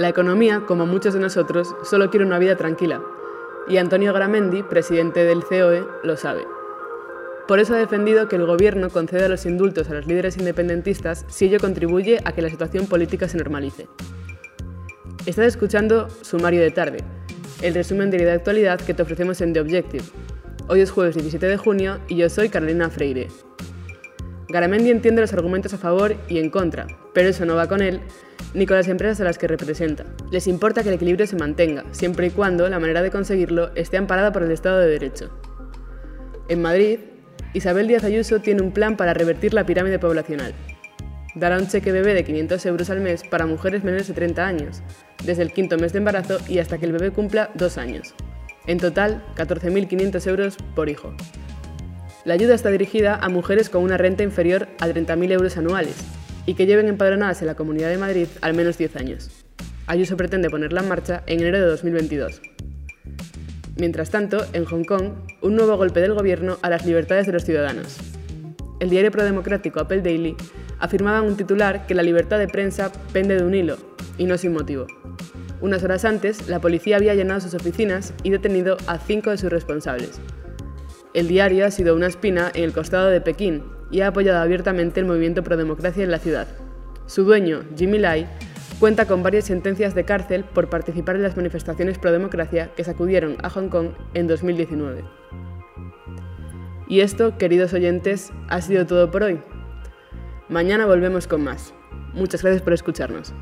La economía, como muchos de nosotros, solo quiere una vida tranquila. Y Antonio Gramendi, presidente del COE, lo sabe. Por eso ha defendido que el Gobierno conceda los indultos a los líderes independentistas si ello contribuye a que la situación política se normalice. Estás escuchando Sumario de Tarde, el resumen de la actualidad que te ofrecemos en The Objective. Hoy es jueves 17 de junio y yo soy Carolina Freire. Garamendi entiende los argumentos a favor y en contra, pero eso no va con él ni con las empresas a las que representa. Les importa que el equilibrio se mantenga, siempre y cuando la manera de conseguirlo esté amparada por el Estado de Derecho. En Madrid, Isabel Díaz Ayuso tiene un plan para revertir la pirámide poblacional. Dará un cheque bebé de 500 euros al mes para mujeres menores de 30 años, desde el quinto mes de embarazo y hasta que el bebé cumpla dos años. En total, 14.500 euros por hijo. La ayuda está dirigida a mujeres con una renta inferior a 30.000 euros anuales y que lleven empadronadas en la Comunidad de Madrid al menos 10 años. Ayuso pretende ponerla en marcha en enero de 2022. Mientras tanto, en Hong Kong, un nuevo golpe del gobierno a las libertades de los ciudadanos. El diario prodemocrático Apple Daily afirmaba en un titular que la libertad de prensa pende de un hilo, y no sin motivo. Unas horas antes, la policía había llenado sus oficinas y detenido a cinco de sus responsables. El diario ha sido una espina en el costado de Pekín y ha apoyado abiertamente el movimiento pro democracia en la ciudad. Su dueño, Jimmy Lai, cuenta con varias sentencias de cárcel por participar en las manifestaciones pro democracia que sacudieron a Hong Kong en 2019. Y esto, queridos oyentes, ha sido todo por hoy. Mañana volvemos con más. Muchas gracias por escucharnos.